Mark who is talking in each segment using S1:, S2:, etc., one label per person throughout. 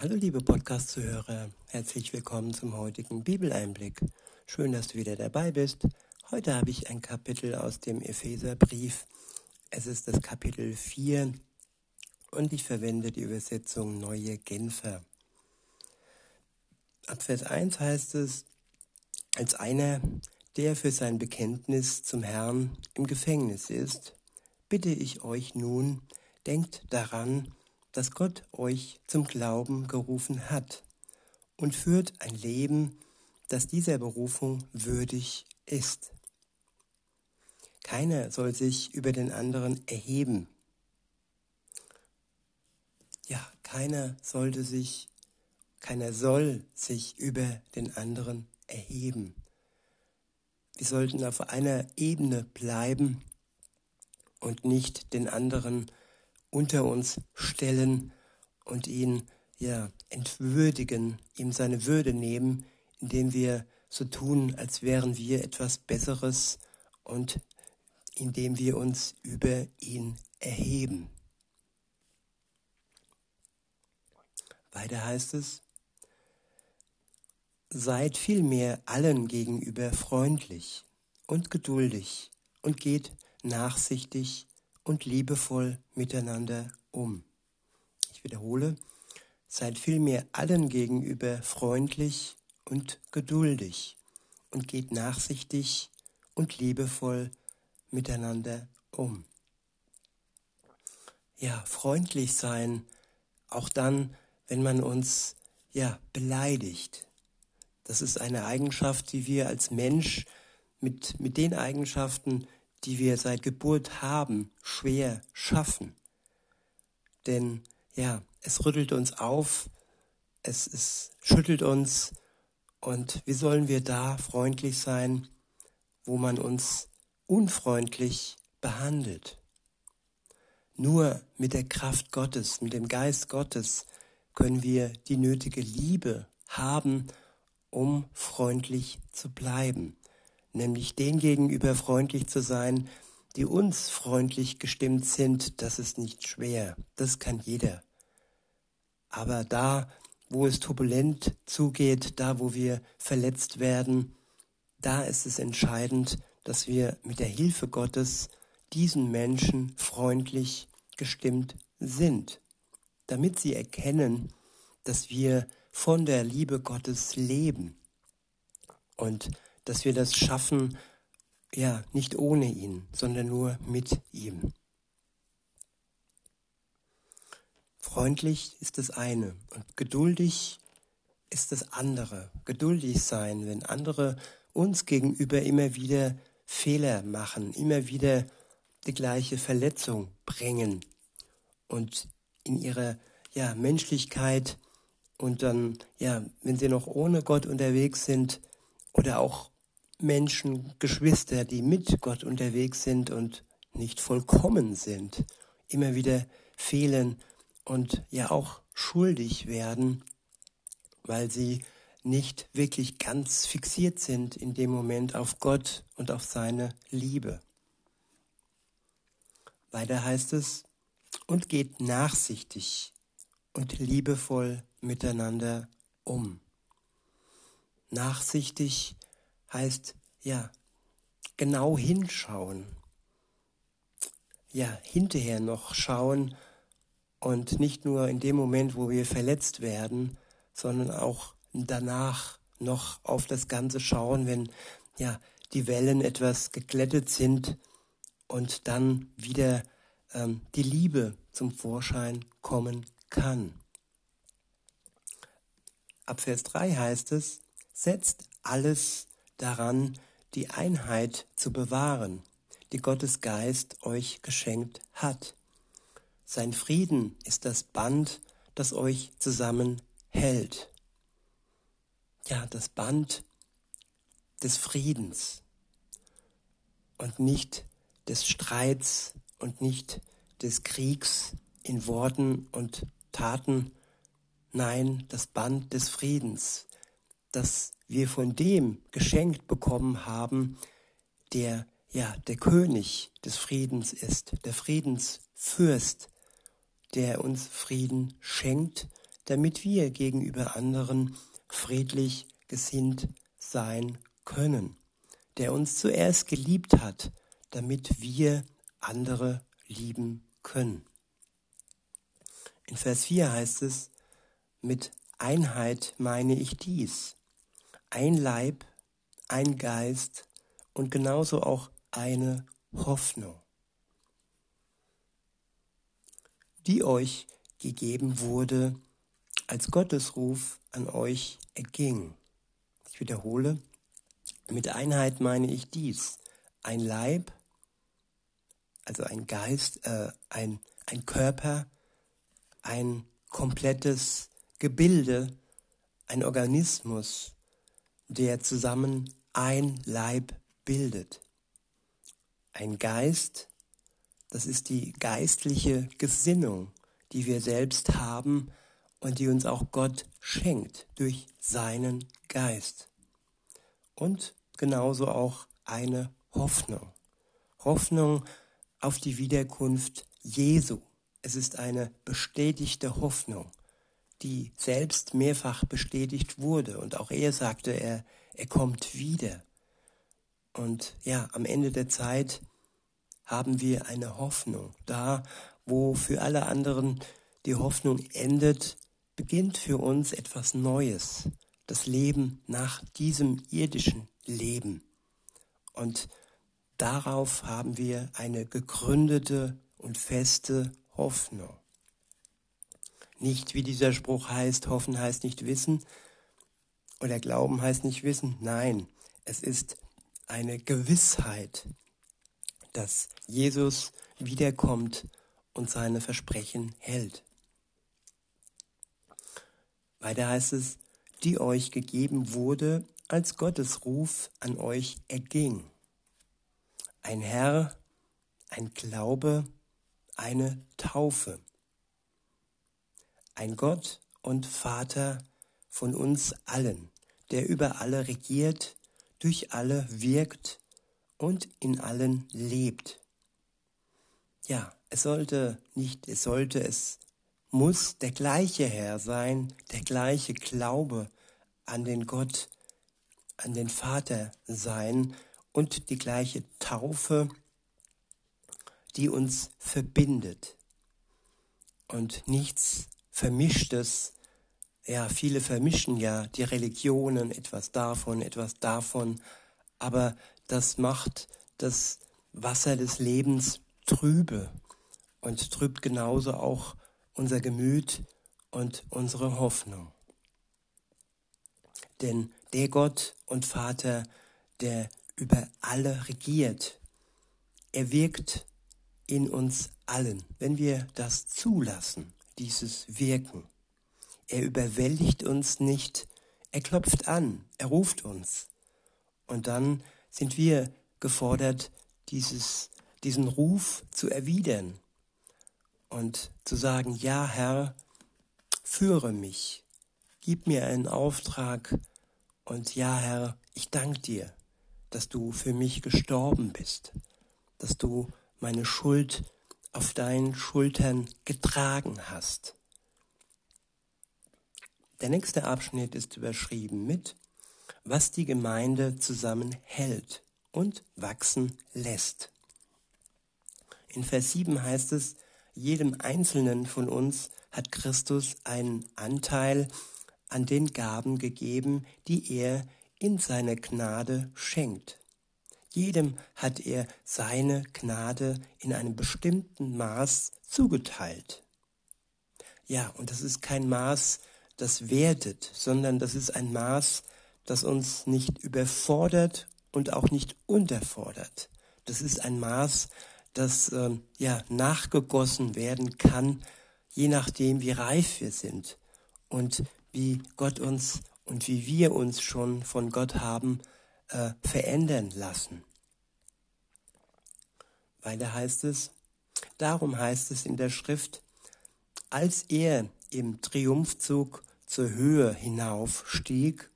S1: Hallo liebe Podcast-Zuhörer, herzlich willkommen zum heutigen Bibeleinblick. Schön, dass du wieder dabei bist. Heute habe ich ein Kapitel aus dem Epheserbrief. Es ist das Kapitel 4 und ich verwende die Übersetzung Neue Genfer. Ab Vers 1 heißt es, als einer, der für sein Bekenntnis zum Herrn im Gefängnis ist, bitte ich euch nun, denkt daran, dass Gott euch zum Glauben gerufen hat und führt ein Leben, das dieser Berufung würdig ist. Keiner soll sich über den anderen erheben. Ja, keiner sollte sich, keiner soll sich über den anderen erheben. Wir sollten auf einer Ebene bleiben und nicht den anderen unter uns stellen und ihn ja entwürdigen, ihm seine Würde nehmen, indem wir so tun, als wären wir etwas Besseres und indem wir uns über ihn erheben. Weiter heißt es, seid vielmehr allen gegenüber freundlich und geduldig und geht nachsichtig und liebevoll miteinander um. Ich wiederhole, seid vielmehr allen gegenüber freundlich und geduldig und geht nachsichtig und liebevoll miteinander um. Ja, freundlich sein, auch dann, wenn man uns ja beleidigt. Das ist eine Eigenschaft, die wir als Mensch mit, mit den Eigenschaften, die wir seit Geburt haben, schwer schaffen. Denn ja, es rüttelt uns auf, es, es schüttelt uns und wie sollen wir da freundlich sein, wo man uns unfreundlich behandelt? Nur mit der Kraft Gottes, mit dem Geist Gottes können wir die nötige Liebe haben, um freundlich zu bleiben nämlich den gegenüber freundlich zu sein, die uns freundlich gestimmt sind, das ist nicht schwer, das kann jeder. Aber da, wo es turbulent zugeht, da, wo wir verletzt werden, da ist es entscheidend, dass wir mit der Hilfe Gottes diesen Menschen freundlich gestimmt sind, damit sie erkennen, dass wir von der Liebe Gottes leben und dass wir das schaffen, ja, nicht ohne ihn, sondern nur mit ihm. Freundlich ist das eine und geduldig ist das andere. Geduldig sein, wenn andere uns gegenüber immer wieder Fehler machen, immer wieder die gleiche Verletzung bringen und in ihrer ja, Menschlichkeit und dann, ja, wenn sie noch ohne Gott unterwegs sind oder auch Menschen, Geschwister, die mit Gott unterwegs sind und nicht vollkommen sind, immer wieder fehlen und ja auch schuldig werden, weil sie nicht wirklich ganz fixiert sind in dem Moment auf Gott und auf seine Liebe. Weiter heißt es, und geht nachsichtig und liebevoll miteinander um. Nachsichtig heißt ja genau hinschauen. Ja, hinterher noch schauen und nicht nur in dem Moment, wo wir verletzt werden, sondern auch danach noch auf das Ganze schauen, wenn ja die Wellen etwas geglättet sind und dann wieder ähm, die Liebe zum Vorschein kommen kann. Ab Vers 3 heißt es, setzt alles daran, die Einheit zu bewahren, die Gottes Geist euch geschenkt hat. Sein Frieden ist das Band, das euch zusammenhält. Ja, das Band des Friedens und nicht des Streits und nicht des Kriegs in Worten und Taten. Nein, das Band des Friedens, das wir von dem geschenkt bekommen haben, der ja der König des Friedens ist, der Friedensfürst, der uns Frieden schenkt, damit wir gegenüber anderen friedlich gesinnt sein können, der uns zuerst geliebt hat, damit wir andere lieben können. In Vers 4 heißt es, mit Einheit meine ich dies, ein Leib, ein Geist und genauso auch eine Hoffnung, die euch gegeben wurde, als Gottesruf an euch erging. Ich wiederhole, mit Einheit meine ich dies, ein Leib, also ein Geist, äh, ein, ein Körper, ein komplettes Gebilde, ein Organismus, der zusammen ein Leib bildet. Ein Geist, das ist die geistliche Gesinnung, die wir selbst haben und die uns auch Gott schenkt durch seinen Geist. Und genauso auch eine Hoffnung. Hoffnung auf die Wiederkunft Jesu. Es ist eine bestätigte Hoffnung, die selbst mehrfach bestätigt wurde. Und auch er sagte, er, er kommt wieder. Und ja, am Ende der Zeit haben wir eine Hoffnung. Da, wo für alle anderen die Hoffnung endet, beginnt für uns etwas Neues. Das Leben nach diesem irdischen Leben. Und darauf haben wir eine gegründete und feste Hoffnung. Nicht wie dieser Spruch heißt, hoffen heißt nicht wissen oder glauben heißt nicht wissen. Nein, es ist eine Gewissheit, dass Jesus wiederkommt und seine Versprechen hält. Weiter heißt es, die euch gegeben wurde, als Gottes Ruf an euch erging. Ein Herr, ein Glaube, eine Taufe. Ein Gott und Vater von uns allen, der über alle regiert, durch alle wirkt und in allen lebt. Ja, es sollte nicht, es sollte, es muss der gleiche Herr sein, der gleiche Glaube an den Gott, an den Vater sein und die gleiche Taufe, die uns verbindet und nichts Vermischtes. Ja, viele vermischen ja die Religionen, etwas davon, etwas davon, aber das macht das Wasser des Lebens trübe und trübt genauso auch unser Gemüt und unsere Hoffnung. Denn der Gott und Vater, der über alle regiert, er wirkt in uns allen, wenn wir das zulassen, dieses Wirken. Er überwältigt uns nicht, er klopft an, er ruft uns. Und dann sind wir gefordert, dieses, diesen Ruf zu erwidern und zu sagen, ja Herr, führe mich, gib mir einen Auftrag und ja Herr, ich danke dir, dass du für mich gestorben bist, dass du meine Schuld auf deinen Schultern getragen hast. Der nächste Abschnitt ist überschrieben mit, was die Gemeinde zusammenhält und wachsen lässt. In Vers 7 heißt es, jedem Einzelnen von uns hat Christus einen Anteil an den Gaben gegeben, die er in seiner Gnade schenkt. Jedem hat er seine Gnade in einem bestimmten Maß zugeteilt. Ja, und das ist kein Maß, das wertet, sondern das ist ein Maß, das uns nicht überfordert und auch nicht unterfordert. Das ist ein Maß, das äh, ja nachgegossen werden kann, je nachdem, wie reif wir sind und wie Gott uns und wie wir uns schon von Gott haben äh, verändern lassen. Weiter heißt es, darum heißt es in der Schrift, als er im Triumphzug zur Höhe hinaufstieg,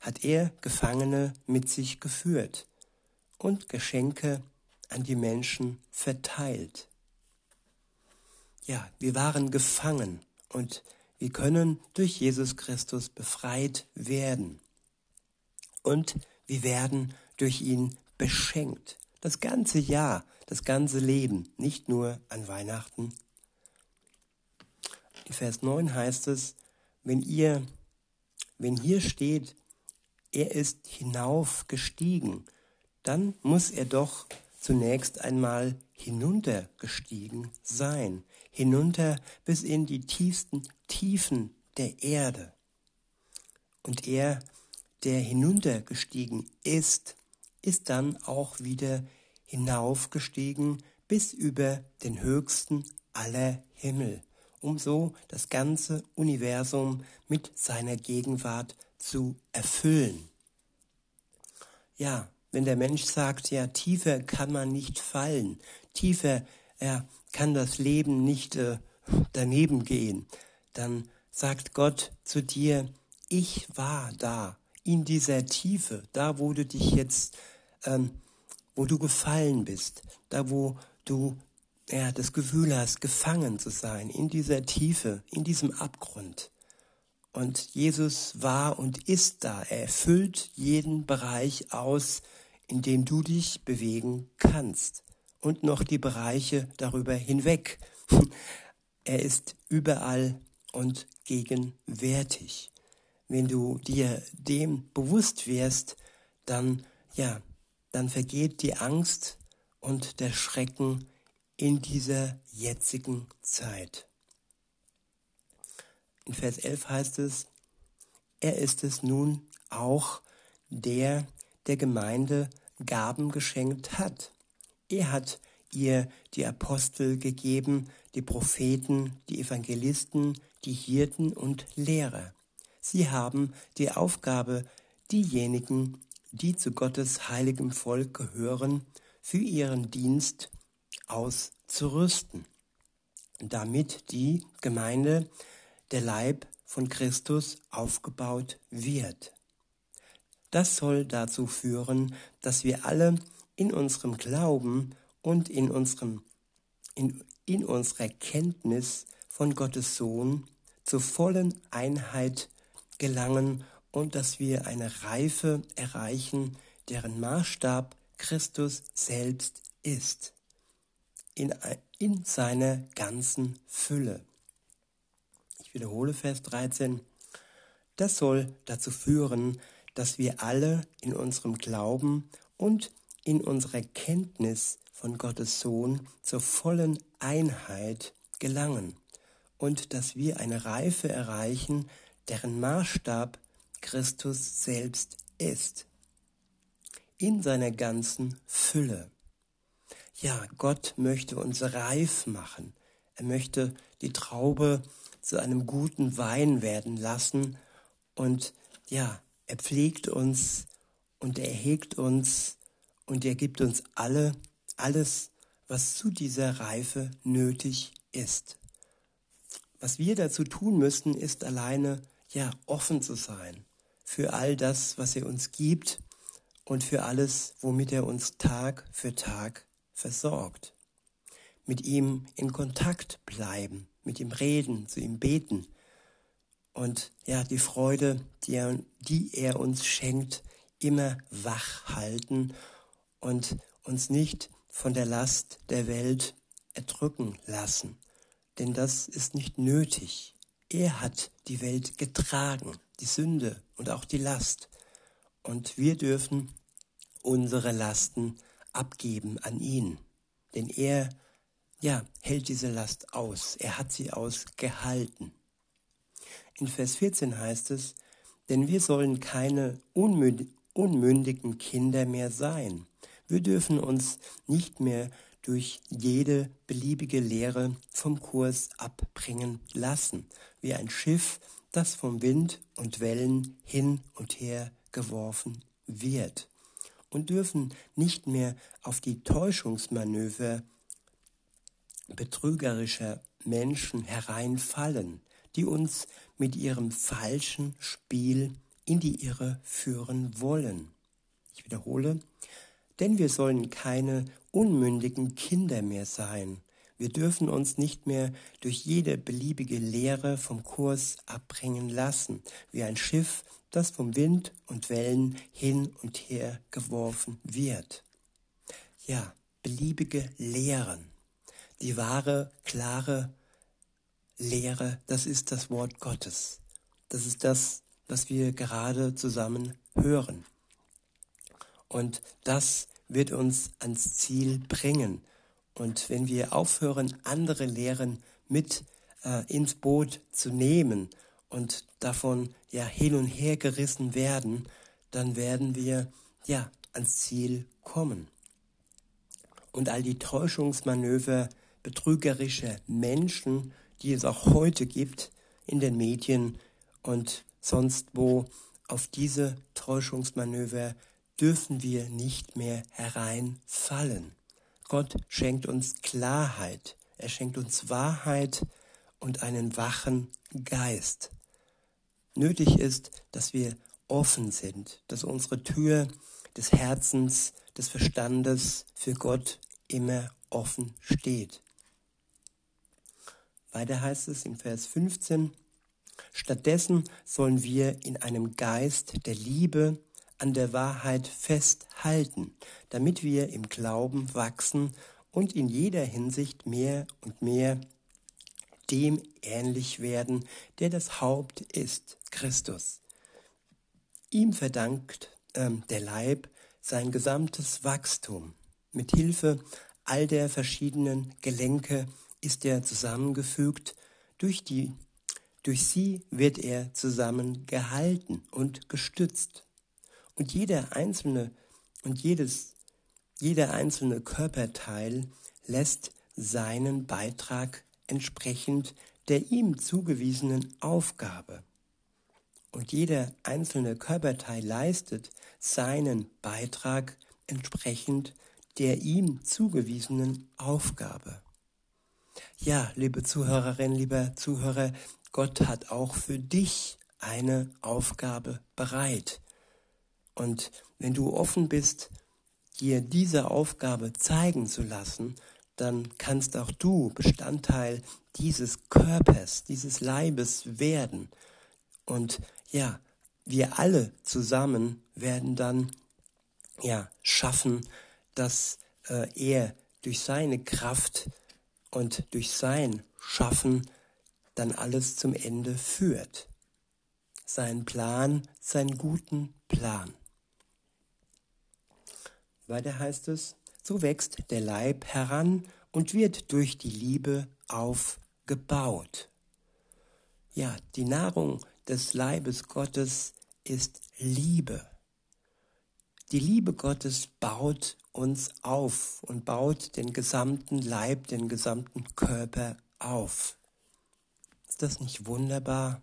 S1: hat er Gefangene mit sich geführt und Geschenke an die Menschen verteilt. Ja, wir waren gefangen und Wir können durch Jesus Christus befreit werden. Und wir werden durch ihn beschenkt. Das ganze Jahr, das ganze Leben, nicht nur an Weihnachten. In Vers 9 heißt es, wenn ihr, wenn hier steht, er ist hinaufgestiegen, dann muss er doch zunächst einmal hinuntergestiegen sein, hinunter bis in die tiefsten Tiefen der Erde. Und er, der hinuntergestiegen ist, ist dann auch wieder hinaufgestiegen bis über den höchsten aller Himmel, um so das ganze Universum mit seiner Gegenwart zu erfüllen. Ja, wenn der Mensch sagt, ja, tiefer kann man nicht fallen, tiefer ja, kann das Leben nicht äh, daneben gehen, dann sagt Gott zu dir, ich war da, in dieser Tiefe, da wo du dich jetzt, ähm, wo du gefallen bist, da wo du ja, das Gefühl hast, gefangen zu sein, in dieser Tiefe, in diesem Abgrund. Und Jesus war und ist da. Er erfüllt jeden Bereich aus, in dem du dich bewegen kannst. Und noch die Bereiche darüber hinweg. Er ist überall und gegenwärtig. Wenn du dir dem bewusst wirst, dann, ja, dann vergeht die Angst und der Schrecken in dieser jetzigen Zeit. In Vers 11 heißt es, er ist es nun auch, der der Gemeinde Gaben geschenkt hat. Er hat ihr die Apostel gegeben, die Propheten, die Evangelisten, die Hirten und Lehrer. Sie haben die Aufgabe, diejenigen, die zu Gottes heiligem Volk gehören, für ihren Dienst auszurüsten, damit die Gemeinde, der Leib von Christus, aufgebaut wird. Das soll dazu führen, dass wir alle in unserem Glauben und in, unserem, in, in unserer Kenntnis von Gottes Sohn zur vollen Einheit gelangen und dass wir eine Reife erreichen, deren Maßstab Christus selbst ist, in, in seiner ganzen Fülle. Ich wiederhole Vers 13. Das soll dazu führen, dass wir alle in unserem Glauben und in unserer Kenntnis von Gottes Sohn zur vollen Einheit gelangen und dass wir eine Reife erreichen, deren Maßstab Christus selbst ist, in seiner ganzen Fülle. Ja, Gott möchte uns reif machen. Er möchte die Traube zu einem guten Wein werden lassen und ja, er pflegt uns und er hegt uns und er gibt uns alle alles, was zu dieser Reife nötig ist. Was wir dazu tun müssen, ist alleine ja offen zu sein für all das, was er uns gibt und für alles, womit er uns Tag für Tag versorgt. Mit ihm in Kontakt bleiben, mit ihm reden, zu ihm beten, und ja, die Freude, die er, die er uns schenkt, immer wach halten und uns nicht von der Last der Welt erdrücken lassen. Denn das ist nicht nötig. Er hat die Welt getragen, die Sünde und auch die Last. Und wir dürfen unsere Lasten abgeben an ihn. Denn er, ja, hält diese Last aus. Er hat sie ausgehalten. In Vers 14 heißt es, denn wir sollen keine unmündigen Kinder mehr sein. Wir dürfen uns nicht mehr durch jede beliebige Lehre vom Kurs abbringen lassen, wie ein Schiff, das vom Wind und Wellen hin und her geworfen wird, und dürfen nicht mehr auf die Täuschungsmanöver betrügerischer Menschen hereinfallen, die uns mit ihrem falschen Spiel in die Irre führen wollen. Ich wiederhole, denn wir sollen keine unmündigen Kinder mehr sein. Wir dürfen uns nicht mehr durch jede beliebige Lehre vom Kurs abbringen lassen, wie ein Schiff, das vom Wind und Wellen hin und her geworfen wird. Ja, beliebige Lehren. Die wahre, klare Lehre, das ist das Wort Gottes. Das ist das, was wir gerade zusammen hören. Und das wird uns ans Ziel bringen. Und wenn wir aufhören, andere Lehren mit äh, ins Boot zu nehmen und davon ja hin und her gerissen werden, dann werden wir ja ans Ziel kommen. Und all die Täuschungsmanöver betrügerischer Menschen, die es auch heute gibt in den Medien und sonst wo, auf diese Täuschungsmanöver dürfen wir nicht mehr hereinfallen. Gott schenkt uns Klarheit, er schenkt uns Wahrheit und einen wachen Geist. Nötig ist, dass wir offen sind, dass unsere Tür des Herzens, des Verstandes für Gott immer offen steht. Weiter heißt es in Vers 15, Stattdessen sollen wir in einem Geist der Liebe an der Wahrheit festhalten, damit wir im Glauben wachsen und in jeder Hinsicht mehr und mehr dem ähnlich werden, der das Haupt ist, Christus. Ihm verdankt ähm, der Leib sein gesamtes Wachstum. Mit Hilfe all der verschiedenen Gelenke ist er zusammengefügt, durch, die, durch sie wird er zusammengehalten und gestützt. Und jeder einzelne und jedes, jeder einzelne Körperteil lässt seinen Beitrag entsprechend der ihm zugewiesenen Aufgabe. Und jeder einzelne Körperteil leistet seinen Beitrag entsprechend der ihm zugewiesenen Aufgabe. Ja, liebe Zuhörerin, lieber Zuhörer, Gott hat auch für dich eine Aufgabe bereit. Und wenn du offen bist, dir diese Aufgabe zeigen zu lassen, dann kannst auch du Bestandteil dieses Körpers, dieses Leibes werden. Und ja, wir alle zusammen werden dann ja schaffen, dass äh, er durch seine Kraft und durch sein Schaffen dann alles zum Ende führt. Sein Plan, seinen guten Plan. Weiter heißt es, so wächst der Leib heran und wird durch die Liebe aufgebaut. Ja, die Nahrung des Leibes Gottes ist Liebe. Die Liebe Gottes baut uns auf und baut den gesamten Leib, den gesamten Körper auf. Ist das nicht wunderbar?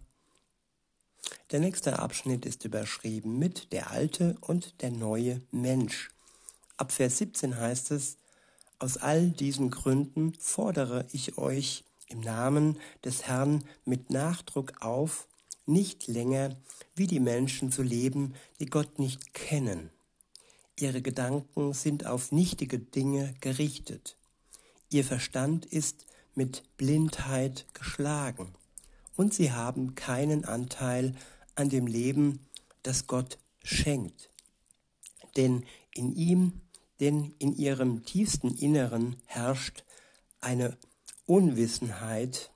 S1: Der nächste Abschnitt ist überschrieben mit der alte und der neue Mensch. Ab Vers 17 heißt es, aus all diesen Gründen fordere ich euch im Namen des Herrn mit Nachdruck auf, nicht länger wie die Menschen zu leben, die Gott nicht kennen. Ihre Gedanken sind auf nichtige Dinge gerichtet. Ihr Verstand ist mit Blindheit geschlagen und sie haben keinen Anteil an dem Leben, das Gott schenkt. Denn in ihm denn in ihrem tiefsten Inneren herrscht eine Unwissenheit,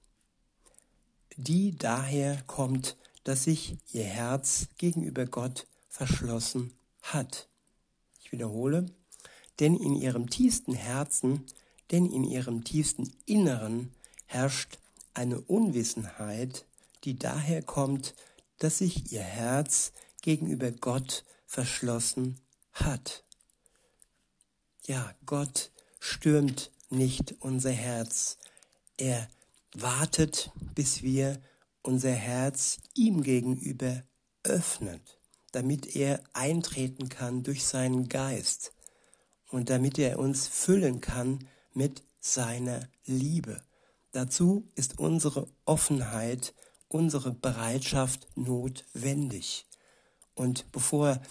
S1: die daher kommt, dass sich ihr Herz gegenüber Gott verschlossen hat. Ich wiederhole, denn in ihrem tiefsten Herzen, denn in ihrem tiefsten Inneren herrscht eine Unwissenheit, die daher kommt, dass sich ihr Herz gegenüber Gott verschlossen hat. Ja, Gott stürmt nicht unser Herz. Er wartet, bis wir unser Herz ihm gegenüber öffnet, damit er eintreten kann durch seinen Geist und damit er uns füllen kann mit seiner Liebe. Dazu ist unsere Offenheit, unsere Bereitschaft notwendig. Und bevor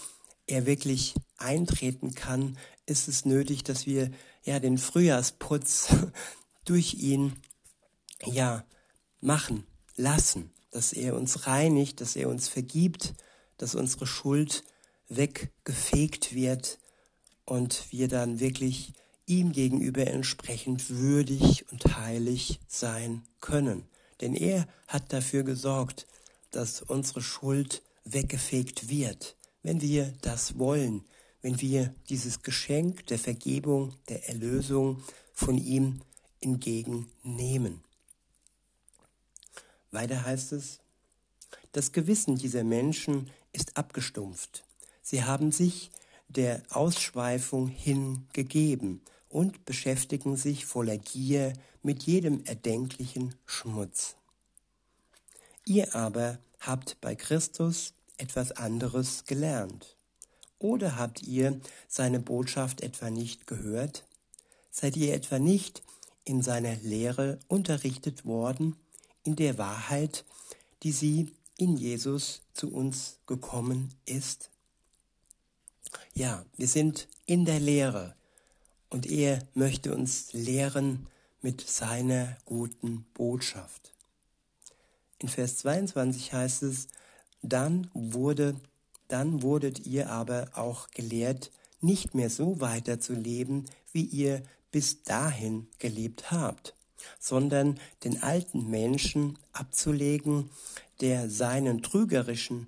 S1: er wirklich eintreten kann, ist es nötig, dass wir ja den Frühjahrsputz durch ihn, ja, machen, lassen, dass er uns reinigt, dass er uns vergibt, dass unsere Schuld weggefegt wird und wir dann wirklich ihm gegenüber entsprechend würdig und heilig sein können. Denn er hat dafür gesorgt, dass unsere Schuld weggefegt wird, wenn wir das wollen, wenn wir dieses Geschenk der Vergebung, der Erlösung von ihm entgegennehmen. Weiter heißt es, das Gewissen dieser Menschen ist abgestumpft. Sie haben sich der Ausschweifung hingegeben und beschäftigen sich voller Gier mit jedem erdenklichen Schmutz. Ihr aber habt bei Christus etwas anderes gelernt. Oder habt ihr seine Botschaft etwa nicht gehört? Seid ihr etwa nicht in seiner Lehre unterrichtet worden, in der Wahrheit, die sie in Jesus zu uns gekommen ist? Ja, wir sind in der Lehre und er möchte uns lehren mit seiner guten Botschaft. In Vers 22 heißt es, dann wurde, dann wurdet ihr aber auch gelehrt, nicht mehr so weiterzuleben, wie ihr bis dahin gelebt habt, sondern den alten Menschen abzulegen, der seinen trügerischen,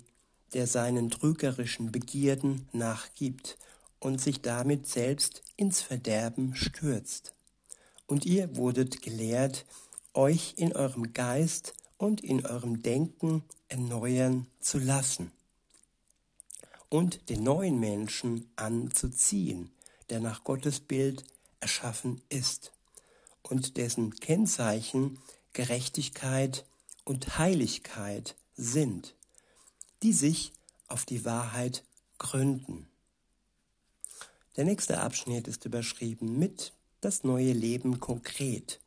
S1: der seinen trügerischen Begierden nachgibt und sich damit selbst ins Verderben stürzt. Und ihr wurdet gelehrt, euch in eurem Geist und in eurem Denken erneuern zu lassen und den neuen Menschen anzuziehen, der nach Gottes Bild erschaffen ist und dessen Kennzeichen Gerechtigkeit und Heiligkeit sind, die sich auf die Wahrheit gründen. Der nächste Abschnitt ist überschrieben mit das neue Leben konkret.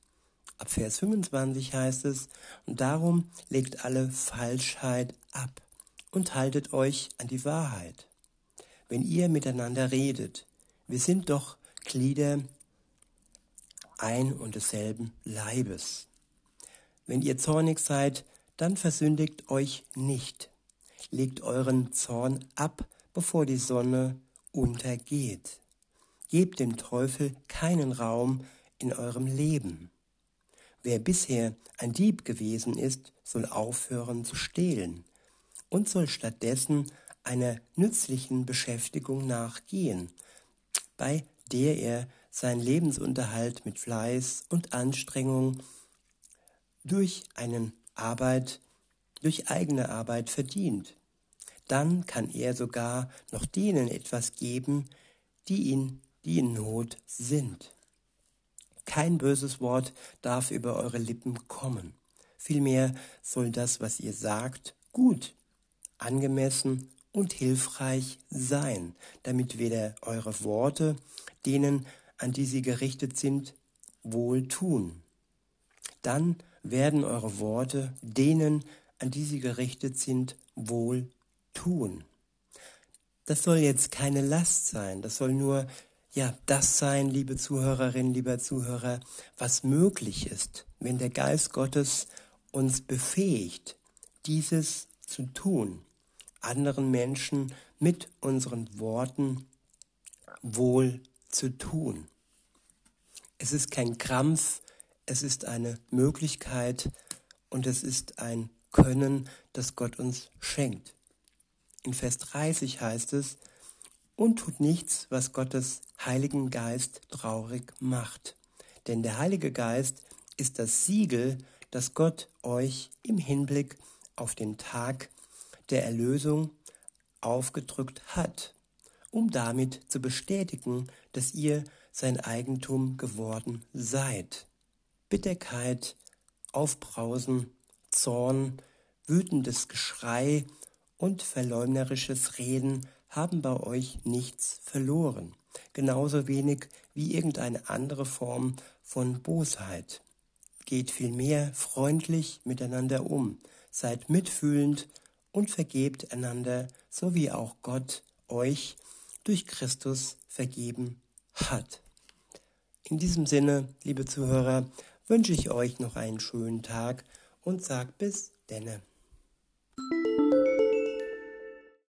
S1: Ab Vers 25 heißt es, und darum legt alle Falschheit ab und haltet euch an die Wahrheit. Wenn ihr miteinander redet, wir sind doch Glieder ein und desselben Leibes. Wenn ihr zornig seid, dann versündigt euch nicht. Legt euren Zorn ab, bevor die Sonne untergeht. Gebt dem Teufel keinen Raum in eurem Leben. Wer bisher ein Dieb gewesen ist, soll aufhören zu stehlen und soll stattdessen einer nützlichen Beschäftigung nachgehen, bei der er seinen Lebensunterhalt mit Fleiß und Anstrengung durch einen Arbeit, durch eigene Arbeit verdient. Dann kann er sogar noch denen etwas geben, die ihn, die in Not sind. Kein böses Wort darf über eure Lippen kommen. Vielmehr soll das, was ihr sagt, gut, angemessen und hilfreich sein, damit weder eure Worte denen, an die sie gerichtet sind, wohl tun. Dann werden eure Worte denen, an die sie gerichtet sind, wohl tun. Das soll jetzt keine Last sein, das soll nur ja, das sein, liebe Zuhörerinnen, lieber Zuhörer, was möglich ist, wenn der Geist Gottes uns befähigt, dieses zu tun, anderen Menschen mit unseren Worten wohl zu tun. Es ist kein Krampf, es ist eine Möglichkeit und es ist ein Können, das Gott uns schenkt. In Vers 30 heißt es, und tut nichts, was Gottes Heiligen Geist traurig macht. Denn der Heilige Geist ist das Siegel, das Gott euch im Hinblick auf den Tag der Erlösung aufgedrückt hat, um damit zu bestätigen, dass ihr sein Eigentum geworden seid. Bitterkeit, Aufbrausen, Zorn, wütendes Geschrei und verleumderisches Reden haben bei euch nichts verloren, genauso wenig wie irgendeine andere Form von Bosheit. Geht vielmehr freundlich miteinander um, seid mitfühlend und vergebt einander, so wie auch Gott euch durch Christus vergeben hat. In diesem Sinne, liebe Zuhörer, wünsche ich euch noch einen schönen Tag und sag bis denne.